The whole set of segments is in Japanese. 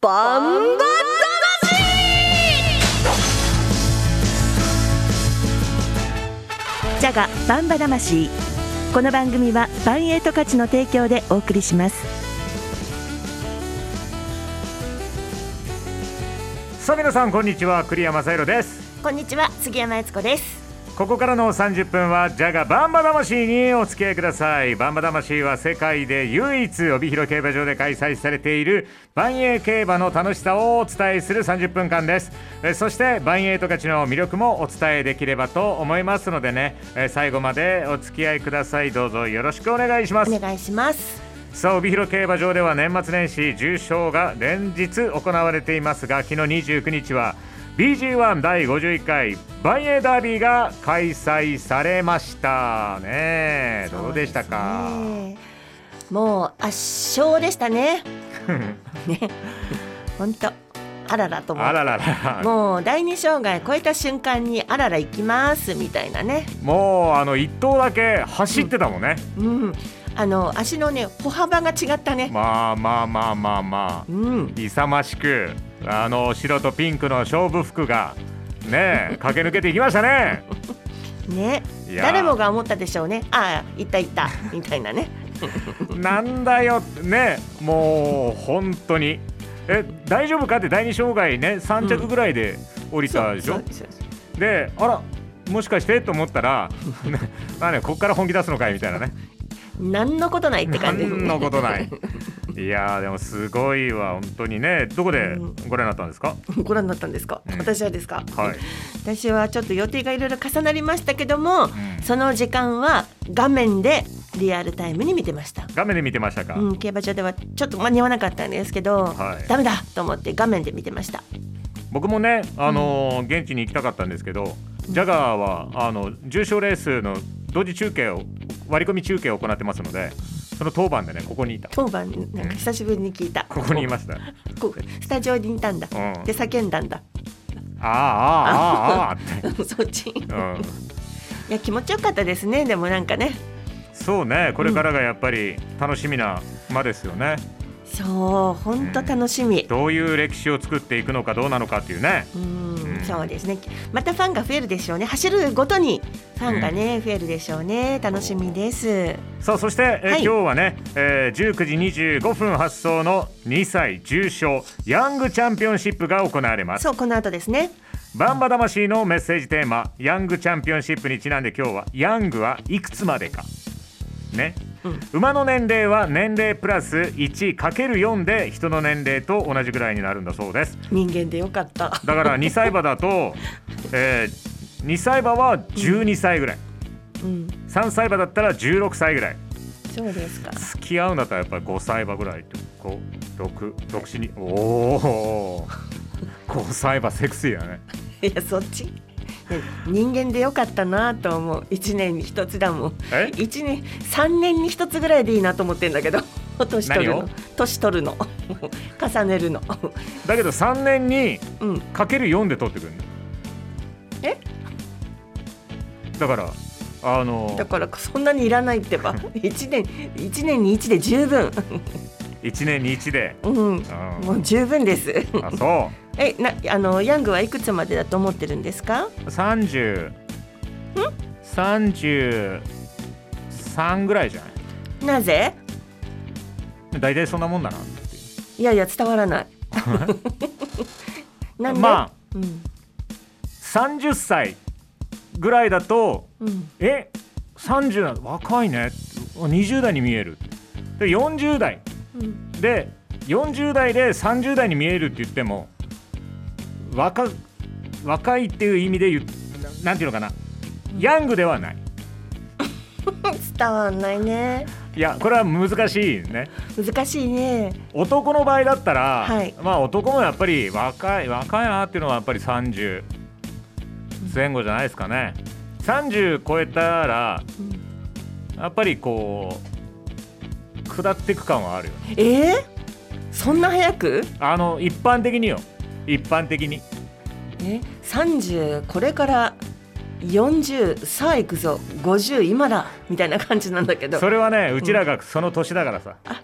バンバジャガバンバ魂。この番組はバンエイト価値の提供でお送りします。さあ皆さんこんにちは。栗山正宏です。こんにちは。杉山悦子ですここからの30分はジャガバンバ魂にお付き合いください。バンバ魂は世界で唯一帯広競馬場で開催されている万栄競馬の楽しさをお伝えする30分間です。えそして万栄十勝の魅力もお伝えできればと思いますのでね。え最後までお付き合いください。どうぞよろしくお願いします。お願いします。さあ帯広競馬場では年末年始重賞が連日行われていますが昨日29日は BG1 第51回万栄ダービーが開催されました。ねどうでしたか、ね。もう圧勝でしたね。ね。本当あららと思う。あららら。もう第二障害超えた瞬間にあらら行きますみたいなね。もうあの一頭だけ走ってたもんね、うん。あの足のね歩幅が違ったね。まあまあまあまあまあ。うん。勇ましくあの白とピンクの勝負服がね 駆け抜けていきましたね。ね。誰もが思ったでしょうね。ああ行った行った。みたいなね。なんだよ。ねもう本当に。え大丈夫かって第二障害ね3着ぐらいで降りたでしょ、そうそうであらもしかしてと思ったら、ね、まあねここから本気出すのかいみたいなね何のことないって感じ。何のことない。いやーでもすごいわ本当にね。どこでご覧になったんですか、ご覧になったんですか、うん。私はですか、はい。私はちょっと予定がいろいろ重なりましたけども、その時間は画面でリアルタイムに見てました。画面で見てましたか、うん、競馬場ではちょっと間に合わなかったんですけど、はい。ダメだと思って画面で見てました。僕もね、あのー現地に行きたかったんですけど、ジャガーはあの重賞レースの同時中継を割り込み中継を行ってますのでその当番でねここにいた。当番なん。か久しぶりに聞いた、ここにいました。あここスタジオにいたんだ、うん。で叫んだんだ。ああああああって、そっち。いうん、や気持ちよかったですね。でもなんかね。そうね。これからがやっぱり楽しみな馬ですよね、そう本当楽しみ。どういう歴史を作っていくのかどうなのかっていうね。うんうん。そうですね。またファンが増えるでしょうね。走るごとにファンがね、増えるでしょうね。楽しみです。さあそして、えはい。今日はね、えー19時25分発送の2歳重賞ヤングチャンピオンシップが行われます。そうこの後ですね。バンバ魂のメッセージテーマヤングチャンピオンシップにちなんで今日はヤングはいくつまでかね、うん馬の年齢は年齢プラス 1×4 で人の年齢と同じぐらいになるんだそうです。人間でよかった。だから2歳馬だと、えー、2歳馬は12歳ぐらい、うん。3歳馬だったら16歳ぐらい。そうですか。付き合うんだったらやっぱり5歳馬ぐらいってこう独独身に。おお5 歳馬セクシーだね。いやそっち人間でよかったなと思う。一年に一つだもん。え？一年三年に一つぐらいでいいなと思ってんだけど。年取るの。年取るの。重ねるの。だけど3年にうん。かける4で取ってくるんだよだからあのだからそんなにいらないってば。一年一年に一で十分。1年に1で、うん。うん。もう十分です。あそえなあのヤングはいくつまでだと思ってるんですか？う30 33ぐらいじゃない？なぜ？大体そんなもんだな。っていいやいや伝わらない。なんで、うまあうん。30歳ぐらいだとうん。え30なの若いね。20代に見える。で40代。うん。で40代で30代に見えるって言っても若若いっていう意味で言うななんていうのかな。ヤングではない。伝わんないね。いやこれは難しいね。難しいね。男の場合だったら、はい。まあ男もやっぱり若い若いなっていうのはやっぱり30前後じゃないですかね。30超えたらやっぱりこう下っていく感はあるよね。えー、そんな早く？あの一般的によ一般的に。え30これから40さあ行くぞ。50今だみたいな感じなんだけど。それはねうちらがその年だからさ、あ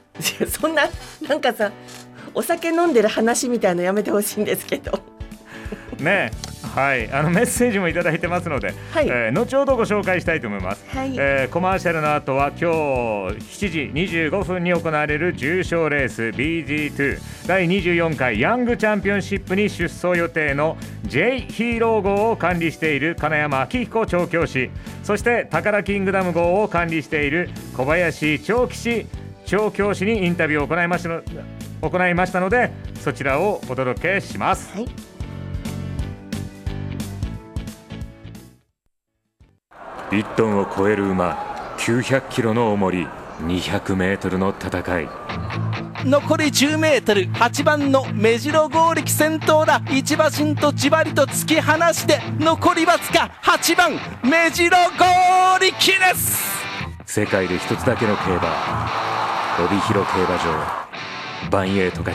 そんななんかさお酒飲んでる話みたいのやめてほしいんですけど。ね。はい。あのメッセージもいただいてますので、はい。えー後ほどご紹介したいと思います、はい。えーコマーシャルの後は今日7時25分に行われる重賞レース BG2 第24回ヤングチャンピオンシップに出走予定の J ヒーロー号を管理している金山明彦調教師。そして宝キングダム号を管理している小林長吉調教師にインタビューを行いましたの行いましたのでそちらをお届けします。はい。1トンを超える馬900キロの重り200メートルの戦い。残り 10m8 番の目白剛力先頭だ。一馬身とじわりと突き放して残りわずか8番目白剛力です。世界で一つだけの競馬帯広競馬場。バンエイト勝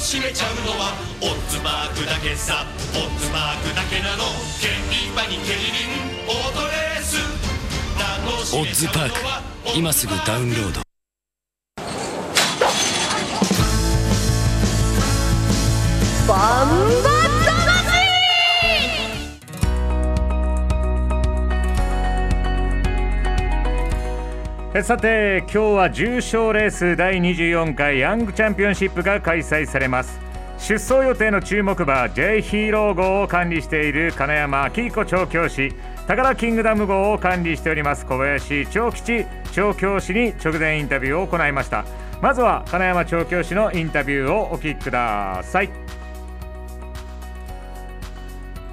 閉めちゃうのはオッズマークだけさ。オッズマークだけなの。競馬に競輪オートレース。オッズパーク。今すぐダウンロード。さて今日は重賞レース第24回ヤングチャンピオンシップが開催されます。出走予定の注目馬 J ヒーロー号を管理している金山明彦調教師宝キングダム号を管理しております小林長吉調教師に直前インタビューを行いました。まずは金山調教師のインタビューをお聞きください。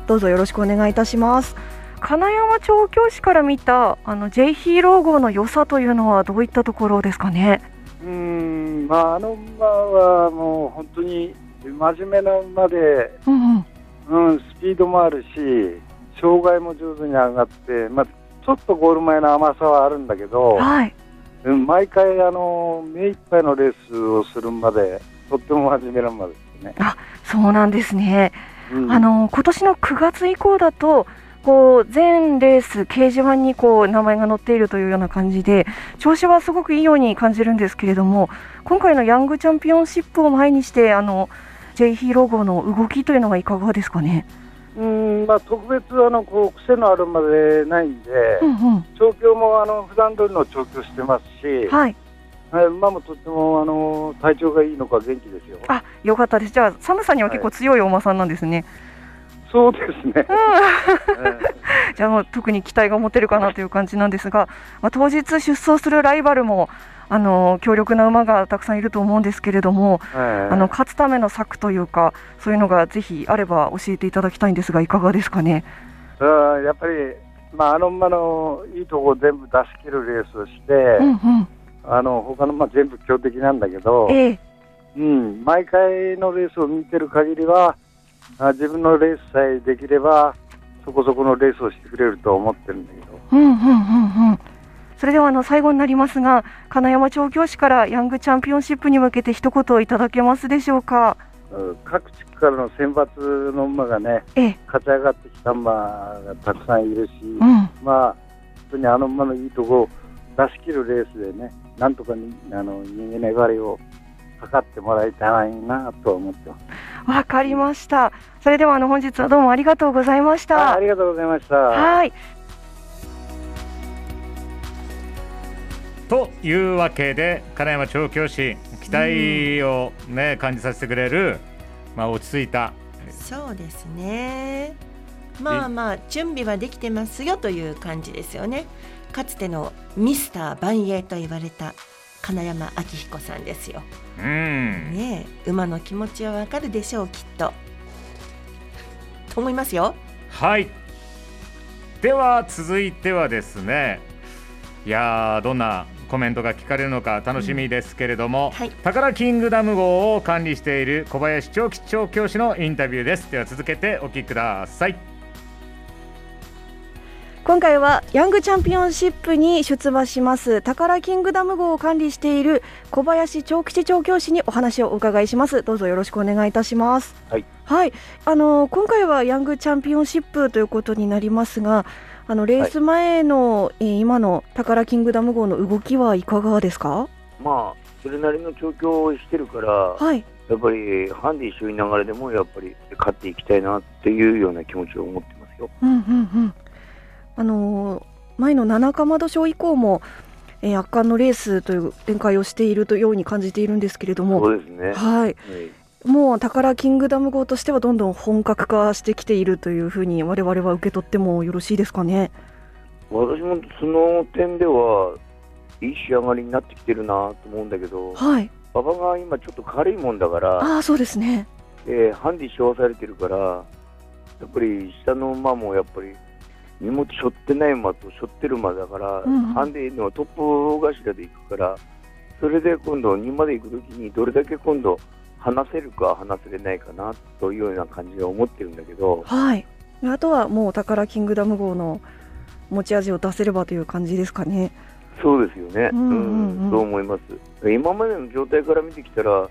どうぞよろしくお願いいたします。金山調教師から見たあの J ヒーロー号の良さというのはどういったところですかね？うーん、まあ、あの馬はもう本当に真面目な馬で、うんうん。うん、スピードもあるし、障害も上手に上がって、まあ、ちょっとゴール前の甘さはあるんだけど、はい。うん、毎回あの目いっぱいのレースをする馬で、とっても真面目な馬ですね。そうなんですね。うんあの今年の9月以降だと。こう全レース掲示板にこう名前が載っているというような感じで調子はすごくいいように感じるんですけれども今回のヤングチャンピオンシップを前にしてあの J ヒーロー号の動きというのはいかがですかね？うん、まあ、特別あのこう癖のある馬でないんで、うんうん。調教もあの普段通りの調教してますし、はい。はい馬もとってもあの体調がいいのか元気ですよ。あ、よかったです。じゃあ寒さには結構強いお馬さんなんですね。そうですね。えじゃあもう特に期待が持てるかなという感じなんですが、まあ、当日出走するライバルもあの強力な馬がたくさんいると思うんですけれども、えはいあの勝つための策というかそういうのがぜひあれば教えていただきたいんですがいかがですかね？うんやっぱり、まあ、あの馬のいいところを全部出し切るレースをして、うんうん。あの他の馬全部強敵なんだけど、ええうん、毎回のレースを見てる限りはあ自分のレースさえできればそこそこのレースをしてくれると思ってるんだけど。うんうんうんうん。それではあの最後になりますが金山調教師からヤングチャンピオンシップに向けて一言いただけますでしょうか？うん各地区からの選抜の馬がね、ええ勝ち上がってきた馬がたくさんいるし、うんまあ、本当にあの馬のいいとこを出し切るレースでね、なんとかにあの逃げ粘りを測ってもらいたいなと思ってます。わかりました。それではあの本日はどうもありがとうございました。あありがとうございました。はい。というわけで金山調教師期待を、ね感じさせてくれる、まあ、落ち着いたそうですね。まあまあ準備はできてますよという感じですよね。かつてのミスター万栄と言われた金山明彦さんですよ。うんねえ馬の気持ちはわかるでしょうきっと。と思いますよ。はいでは続いてはですねいやーどんなコメントが聞かれるのか楽しみですけれども、宝キングダム号を管理している小林長吉調教師のインタビューですでは続けてお聞きください今回はヤングチャンピオンシップに出馬します宝キングダム号を管理している小林長吉調教師にお話をお伺いします。どうぞよろしくお願いいたします。はい、はい、あの今回はヤングチャンピオンシップということになりますがあのレース前の、えー今の宝キングダム号の動きはいかがですか？まあ、それなりの調教をしてるから、はい。やっぱりハンディ一緒に流れでも、やっぱり勝っていきたいなっていうような気持ちを持ってますよ。うんうんうんあのー前の七かまど賞以降も、えー圧巻のレースという展開をしているというように感じているんですけれどもそうですね。はいもう宝キングダム号としてはどんどん本格化してきているというふうに我々は受け取ってもよろしいですかね。私もその点では、いい仕上がりになってきてるなと思うんだけど、はい。馬場が今ちょっと軽いもんだから、ああそうですね。えーハンディ背負わされてるから、やっぱり下の馬もやっぱり荷物背負ってない馬と背負ってる馬だから、うんうんハンディのトップ頭で行くから、それで今度2まで行くときにどれだけ今度離せるか離せれないかなというような感じで思ってるんだけど、はい。あとはもう宝キングダム号の持ち味を出せればという感じですかね。そうですよね、うんうんうんそう思います。今までの状態から見てきたら、10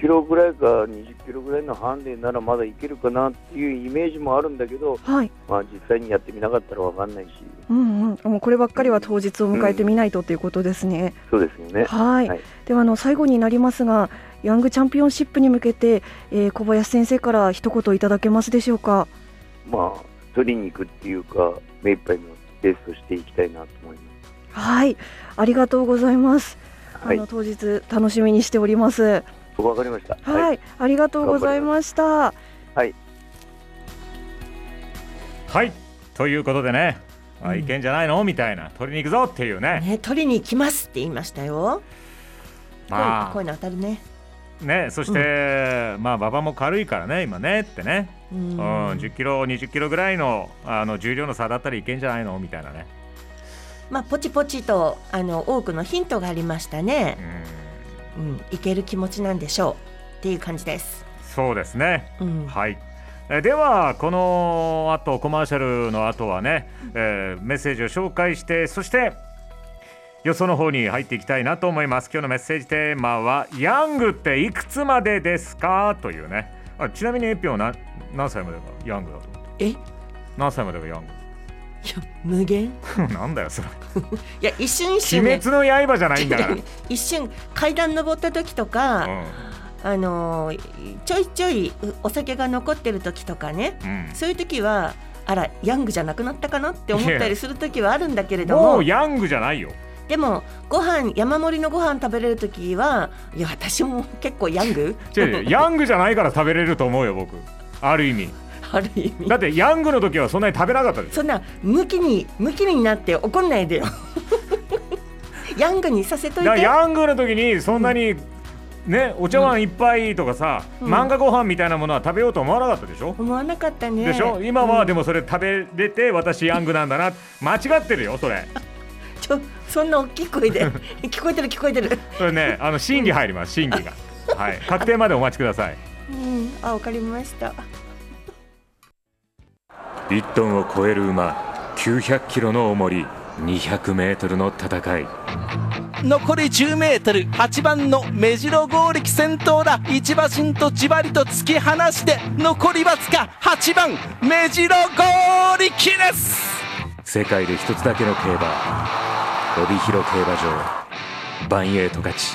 キロぐらいか20キロぐらいのハンデならまだいけるかなっていうイメージもあるんだけど、はい。まあ、実際にやってみなかったらわかんないし、うんうん。もうこればっかりは当日を迎えてみないとということですね。そうですよね。はい、ではあの最後になりますが、ヤングチャンピオンシップに向けて、えー小林先生から一言いただけますでしょうか？まあ、取りに行くっていうか、目いっぱいのレースをしていきたいなと思います。はい、ありがとうございます。はいあの当日楽しみにしております。わかりました。はい、ありがとうございました。はい。はい。ということでね、あいけんじゃないの？みたいな。取りに行くぞっていうね。ね、取りに行きますって言いましたよ。まあ。こういうの当たるね。ねそして、まあ馬場も軽いからね今ねってね。ううんん、10キロ20キロぐらいのあの重量の差だったらいけんじゃないの？みたいなね。まあポチポチとあの多くのヒントがありましたね。うん、いける気持ちなんでしょうっていう感じです。そうですね、うん。はい。えではこの後コマーシャルの後はね、えーメッセージを紹介してそして予想の方に入っていきたいなと思います。今日のメッセージテーマは「ヤングっていくつまでですか?」というね。あちなみにエピオンな何歳までがヤングだと思って？え？何歳までがヤン無限？グ なんだよそれ。いや一瞬一瞬、ね、鬼滅の刃じゃないんだから。一瞬階段登った時とか、あのーちょいちょいうお酒が残ってる時とかね、うん。そういう時はあらヤングじゃなくなったかなって思ったりする時はあるんだけれども。もうヤングじゃないよ。でもご飯山盛りのご飯食べれる時はいや私も結構ヤング。ヤングじゃないから食べれると思うよ僕。ある意味ある意味。だってヤングの時はそんなに食べなかったでしょそんなムキにムキになって怒んないでよ。ヤングにさせといて。ヤングの時にそんなに、ねお茶碗一杯とかさ、うん。漫画ご飯みたいなものは食べようと思わなかったでしょ、思わなかったね。でしょ？今はうん。でもそれ食べれて私ヤングなんだな。間違ってるよそれ。ちょそんな大きい声で。聞こえてる聞こえてる。それねあの審議入ります審議が。はい。確定までお待ちください。うん。あわかりました1トンを超える馬900キロの重り200メートルの戦い。残り 10m 8番の目白剛力先頭だ。一馬身とじわりと突き放して残りわずか8番目白剛力です。世界で一つだけの競馬帯広競馬場。バンエイト勝ち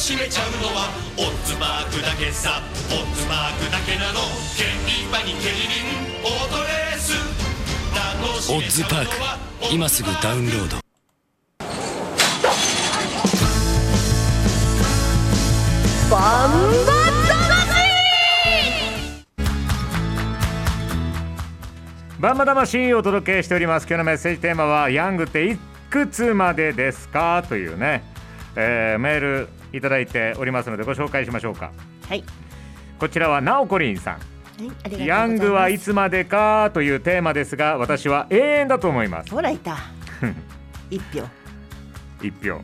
閉めちゃうのはオッズマークだけさオッズマークだけなの。競馬に競輪オートレース。オッズパーク今すぐダウンロード。バンババンバ魂をお届けしております。今日のメッセージテーマは「ヤングっていくつまでですか?」というね。えーメールいただいておりますのでご紹介しましょうか。はい。こちらはナオコリンさん。はい、ヤングはいつまでかというテーマですが私は永遠だと思います。ほらいた。一票。一票。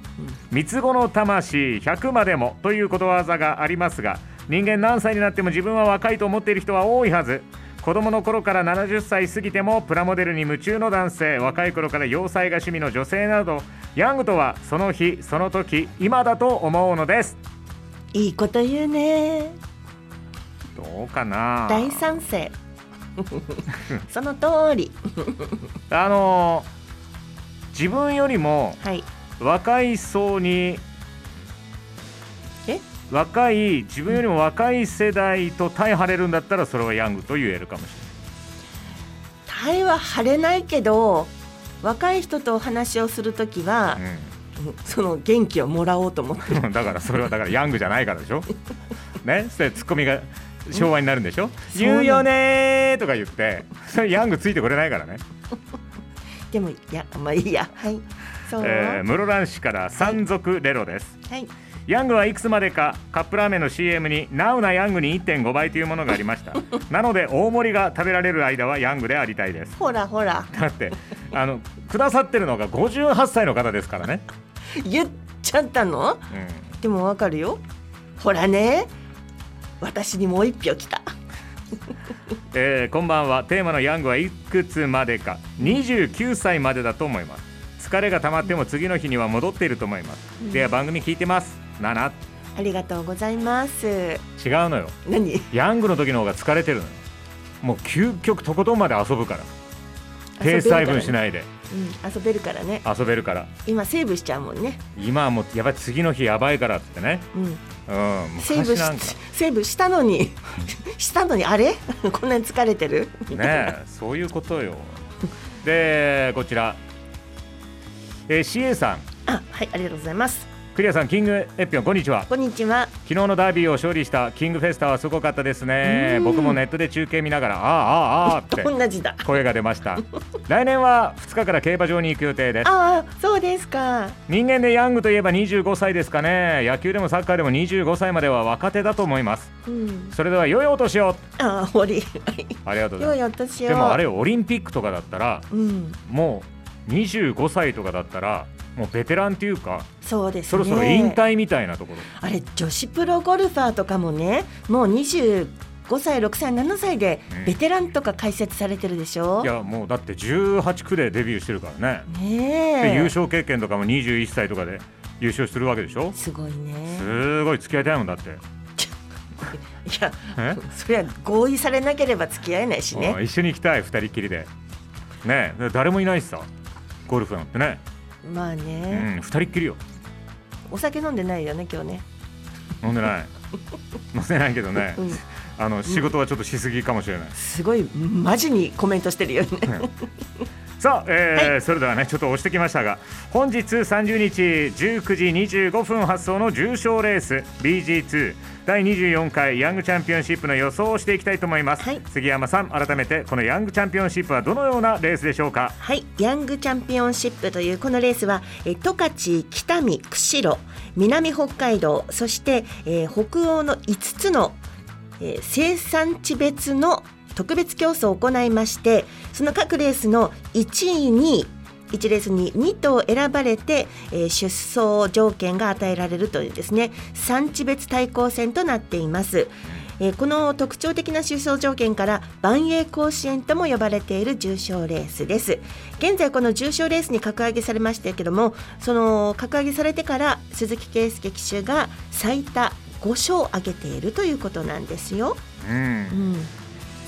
三つ子の魂100までもということわざがありますが人間何歳になっても自分は若いと思っている人は多いはず子供の頃から70歳過ぎてもプラモデルに夢中の男性若い頃から洋裁が趣味の女性などヤングとはその日その時今だと思うのです。いいこと言うね。どうかな。大賛成。その通り。あのー自分よりもはい。若い層にえ若い自分よりも若い世代と対張れるんだったらそれはヤングと言えるかもしタイは晴れないけど若い人とお話をするときは、その元気をもらおうと思ってれないだからそれはだからヤングじゃないからでしょ。ね？それツッコミが昭和になるんでしょ？そうなの言うよねーとか言ってそれヤングついてこれないからね、でもいやまあいいや。はい。えー、室蘭市から山賊レロです。はいヤングはいくつまでかカップラーメンの CM にナウなヤングに1.5倍というものがありました。なので大盛りが食べられる間はヤングでありたいです。ほらほら。だってあのくださってるのが58歳の方ですからね、言っちゃったの？うん、でもわかるよ。ほらね。私にもう一票来た。えーこんばんは。テーマのヤングはいくつまでか。29歳までだと思います。疲れが溜まっても次の日には戻っていると思います、では番組聞いてます7ありがとうございます。違うのよ。何？ヤングの時の方が疲れてるのよ。もう究極とことんまで遊ぶから。ペース配分しないで。うん、遊べるからね。遊べるから。今セーブしちゃうもんね。今はもうやばい次の日やばいからってね。うん。うんセーブしセーブしたのに。したのにあれ？こんなに疲れてる？ねえそういうことよ。でこちら、えー、CA さん。あはいありがとうございますクリアさんキングエッピョンこんにちは。こんにちは。昨日のダービーを勝利したキングフェスタはすごかったですね。うん。僕もネットで中継見ながらああああああって同じだ声が出ました。来年は2日から競馬場に行く予定です。ああそうですか。人間でヤングといえば25歳ですかね。野球でもサッカーでも25歳までは若手だと思います。うん。それでは良いお年を。ああ堀ありがとうござい良いますお年を。でもあれよオリンピックとかだったらうん。もう25歳とかだったらもうベテランっていうかそうですね。そろそろ引退みたいなところ。あれ女子プロゴルファーとかもねもう25歳6歳7歳でベテランとか解説されてるでしょ、いやもうだって18区でデビューしてるからね。ね優勝経験とかも21歳とかで優勝するわけでしょ？すごいね。すごい付き合いたいもんだって。いやえ？それは合意されなければ付き合えないしうんね一緒に行きたい二人っきりで。ねえ誰もいないしさゴルフなんてね。まあうね、ん二人っきりよお酒飲んでないよね今日ね。飲んでない。飲んでないけどね、うん。あの仕事はちょっとしすぎかもしれない、すごいマジにコメントしてるよねさあ、えーそれではねちょっと押してきましたが本日30日19時25分発送の重賞レース BG2 第24回ヤングチャンピオンシップの予想をしていきたいと思います、杉山さん改めてこのヤングチャンピオンシップはどのようなレースでしょうか？はい。ヤングチャンピオンシップというこのレースはえー十勝北見釧路南北海道そして、えー北欧の5つの、えー生産地別の特別競争を行いましてその各レースの1位に1レースに2頭選ばれて、えー出走条件が与えられるというですね産地別対抗戦となっています。えーこの特徴的な出走条件から万栄甲子園とも呼ばれている重賞レースです。現在この重賞レースに格上げされましたけどもその格上げされてから鈴木圭介騎手が最多5勝を挙げているということなんですよ、うん。うん、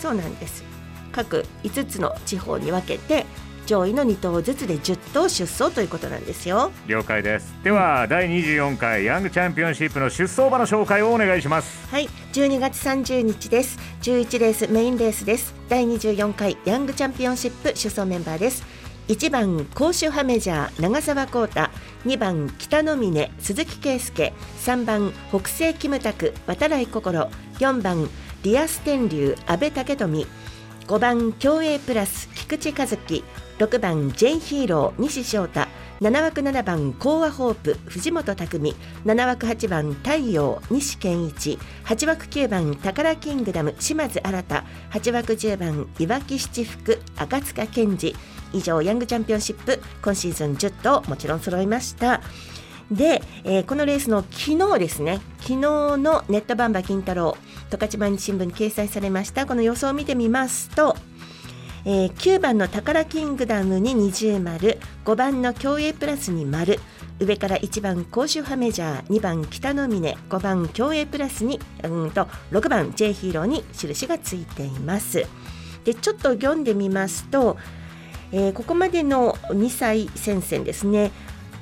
そうなんです。各5つの地方に分けて上位の2頭ずつで10頭出走ということなんですよ。了解です。では、第24回ヤングチャンピオンシップの出走馬の紹介をお願いします。はい、12月30日です。11レースメインレースです。第24回ヤングチャンピオンシップ出走メンバーです。1番甲州ハメジャー長澤浩太、2番北の峰鈴木圭介。3番北西キムタク渡来心。4番リアス天竜阿部武富。5番競泳プラス菊池和樹。6番 J ヒーロー西翔太。7枠7番コアホープ藤本匠7枠8番太陽西健一。8枠9番宝キングダム島津新8枠10番いわき七福赤塚健二。以上ヤングチャンピオンシップ今シーズン10頭もちろん揃いました。で、えーこのレースの昨日ですね。昨日のネットバンバ金太郎十勝毎日新聞に掲載されました。この予想を見てみますとえー9番の宝キングダムに二重丸5番の競泳プラスに丸上から1番甲州派メジャー2番北の峰5番競泳プラスにうんと6番 J ヒーローに印がついています。でちょっと読んでみますと、えーここまでの2歳戦線ですね。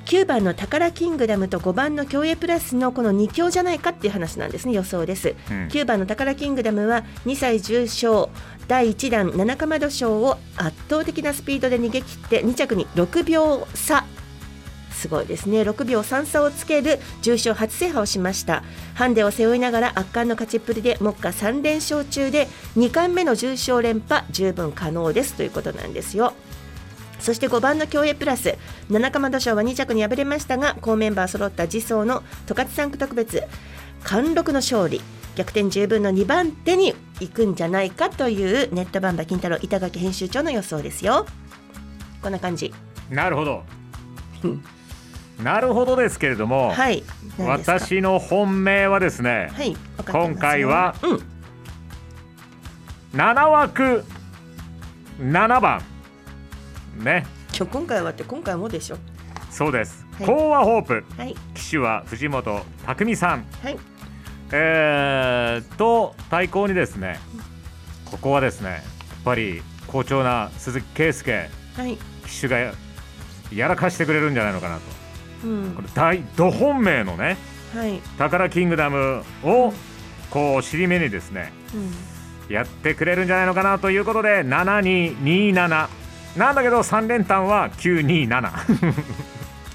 9番の宝キングダムと5番の競泳プラスのこの2強じゃないかっていう話なんですね予想です、うん。9番の宝キングダムは2歳重賞第1弾七かまど賞を圧倒的なスピードで逃げ切って2着に6秒差。すごいですね。6秒3差をつける重賞初制覇をしました。ハンデを背負いながら圧巻の勝ちっぷりで目下3連勝中で2冠目の重賞連覇十分可能ですということなんですよそして5番の競泳プラス七かまど賞は2着に敗れましたが好メンバー揃った次走の十勝3区特別。貫禄の勝利。逆転十分の2番手に行くんじゃないかというネットバンバ金太郎板垣編集長の予想ですよ。こんな感じ。なるほど。なるほどですけれども、はい。私の本命はですね、はい。今回はうん。7枠7番ね。今日今回はって今回もでしょ。そうです、はい。コーアホープ。はい。騎手は藤本匠さん。はい。えー、と対抗にですねここはですねやっぱり好調な鈴木圭介。はい。騎手がややらかしてくれるんじゃないのかなと。うん。これ大ど本命のねはい。宝キングダムをこう尻目にですねうん。やってくれるんじゃないのかなということで7227なんだけど3連単は927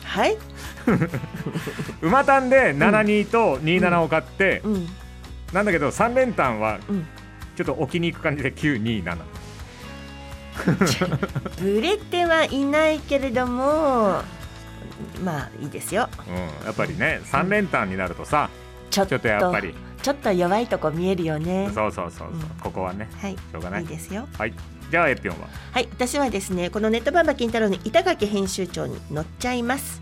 はい。馬単で72と27を買って、うん。なんだけど3連単はうん。ちょっと置きに行く感じで927ぶれてはいないけれどもまあいいですよ。うん、やっぱりね3連単になるとさ、ちょっとちょっとやっぱり。ちょっと弱いとこ見えるよね。そうそうそうそう、ここはねはい。しょうがない。いいですよ。はいじゃあエピョンは？はい私はですねこのネットバンバ金太郎の板垣編集長に乗っちゃいます。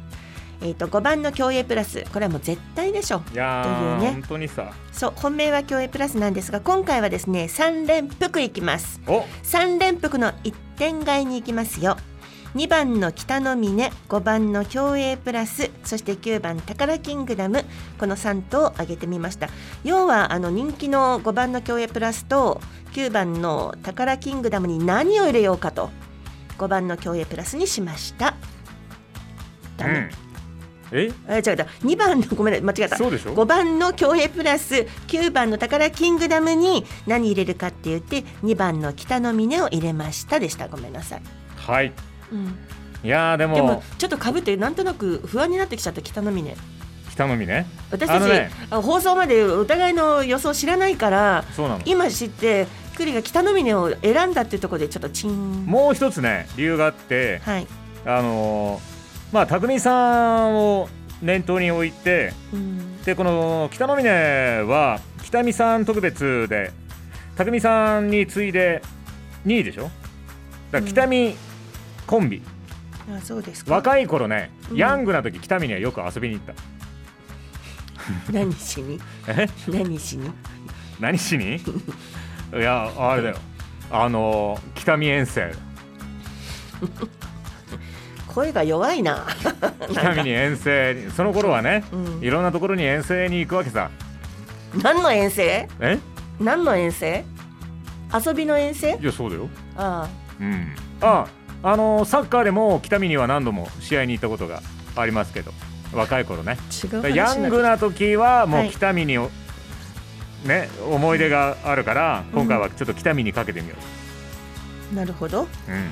えっ、と5番の競泳プラスこれはもう絶対でしょいやというー、ね。本当にさ。そう本命は競泳プラスなんですが今回はですね3連複いきます。お。3連複の1点買いに行きますよ2番の北の峰5番の競泳プラスそして9番宝キングダムこの3頭を挙げてみました。要はあの人気の5番の競泳プラスと9番の宝キングダムに何を入れようかと5番の競泳プラスにしました。ダメ、うん。え？あ違う違う。2番のごめん間違えた。そうでしょ？5番の競泳プラス9番の宝キングダムに何入れるかって言って2番の北の峰を入れましたでした。ごめんなさい、はい。うん、いやーでも。ちょっとかぶってなんとなく不安になってきちゃった北の峰。北の実ね私たち、ね。あ放送までお互いの予想知らないから今知ってクリが北の峰を選んだっていうところでちょっとチン。もう一つね理由があってはい、あのーまあ匠さんを念頭に置いてうん。でこの北の峰は北見さん特別で匠さんに次いで2位でしょ？だから北見コンビ、あそうですか。若い頃ね、うん。ヤングな時北見にはよく遊びに行った。何しに？え？何しに？何しに？いやあれだよ。あのー北見遠征。声が弱いな。北見に遠征にその頃はね、うん。いろんなところに遠征に行くわけさ。何の遠征？え？何の遠征？遊びの遠征？いやそうだよ。あ。うん。ああのーサッカーでも北見には何度も試合に行ったことがありますけど若い頃ね。あ違う話ヤングな時はもうはい。北見にお、ね思い出があるから今回はちょっと北見にかけてみよなるほど。う、うん。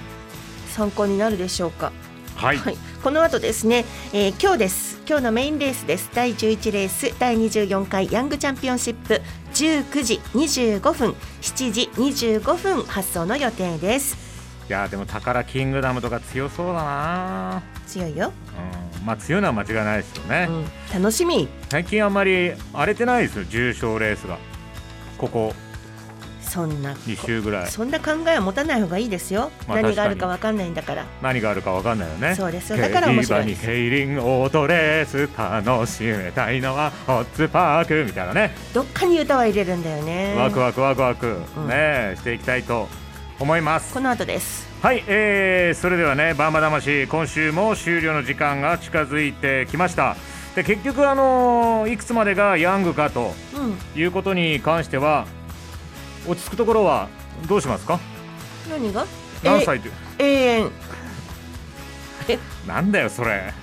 参考になるでしょうか。はい、この後ですね、えー今日です。今日のメインレースです。第11レース第24回ヤングチャンピオンシップ。19時25分7時25分発送の予定ですいやでも宝キングダムとか強そうだな、強いよ、うん、まあ強いのは間違いないですよね、楽しみ。最近あんまり荒れてないですよ重賞レースが。ここ。そんな2週ぐらい。そんな考えは持たない方がいいですよ、まあ何があるかわかんないんだから。何があるかわかんないよね。そうです。よだから面白い。競馬に競輪オートレース楽しめたいのはホッツパークみたいなね。どっかに歌は入れるんだよね。ワクワクワクワク、うん。ねしていきたいと思います。この後です。はい、えー、それではねバンバ魂今週も終了の時間が近づいてきました。で結局あのーいくつまでがヤングかとうん。いうことに関しては落ち着くところはどうしますか？何が？何歳？でえ永遠。えなんだよそれ。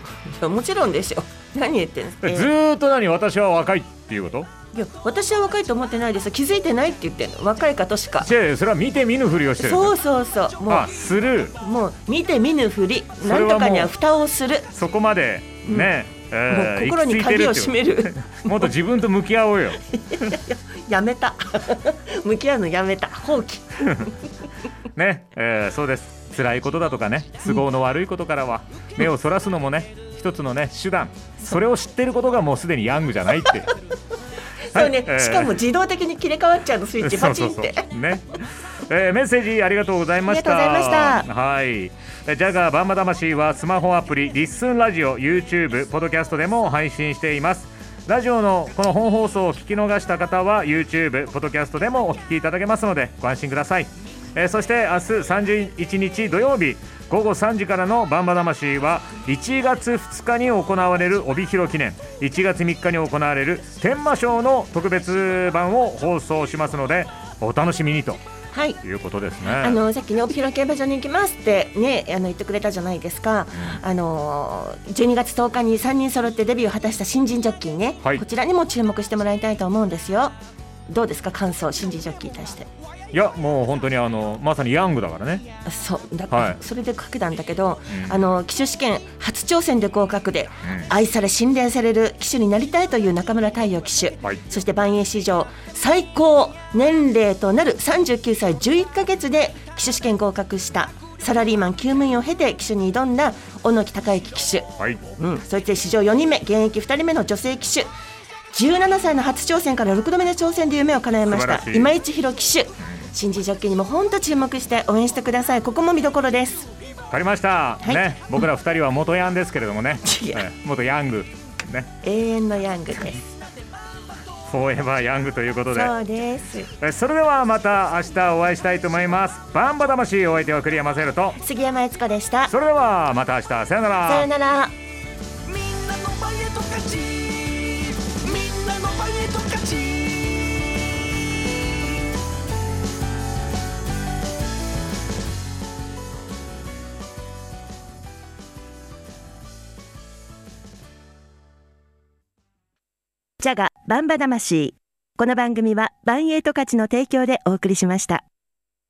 いやもちろんでしょ。何言ってんですか、ずーっと何？私は若いっていうこと？いや私は若いと思ってないです。よ気づいてないって言って若いかとしかそれは見て見ぬふりをしてるそうそうそう。もあする。うもう見て見ぬふり。なんとかには蓋をする。そこまでね、えーもう心に鍵を閉める。もっと自分と向き合おうよ。やめた。向き合うのやめた。放棄。ね、えーそうです。辛いことだとかね都合の悪いことからは目をそらすのもね一つのね手段。それを知ってることがもうすでにヤングじゃないってそうね、えーしかも自動的に切り替わっちゃうのスイッチ パチンって。ね、えーメッセージありがとうございました。した。はい。えージャガーバンバ魂はスマホアプリリッスンラジオ YouTube ポッドキャストでも配信しています。ラジオのこの本放送を聞き逃した方は YouTube ポッドキャストでもお聞きいただけますのでご安心ください、えーそして明日31日土曜日午後3時からのバンバ魂は1月2日に行われる帯広記念1月3日に行われる天満賞の特別版を放送しますのでお楽しみにとはい。いうことですね。あのさっきね帯広競馬場に行きますってねあの言ってくれたじゃないですか、あの12月10日に3人揃ってデビューを果たした新人ジョッキーね、はい。こちらにも注目してもらいたいと思うんですよ。どうですか感想新人ジョッキーに対していやもう本当にあのまさにヤングだからね。そうだから、はい。それでかけたんだけど、うん。あの騎手試験初挑戦で合格で、うん。愛され信頼される騎手になりたいという中村太陽騎手、はい。そして万栄史上最高年齢となる39歳11ヶ月で騎手試験合格したサラリーマン厩務員を経て騎手に挑んだ小野木孝之騎手、はい。うん、そして史上4人目現役2人目の女性騎手。17歳の初挑戦から6度目の挑戦で夢を叶えました。今市弘騎手新人ジョッキーにも本当注目して応援してくださいここも見どころですわかりました。はいね僕ら二人は元ヤンですけれどもね。元ヤングね永遠のヤングですフォーエバーヤングということで。そうですえーそれではまた明日お会いしたいと思います。バンバ魂お相手は栗山セルと。杉山悦子でしたそれではまた明日さよなら。さよならジャガバンバ魂。この番組はバンエイト価値の提供でお送りしました。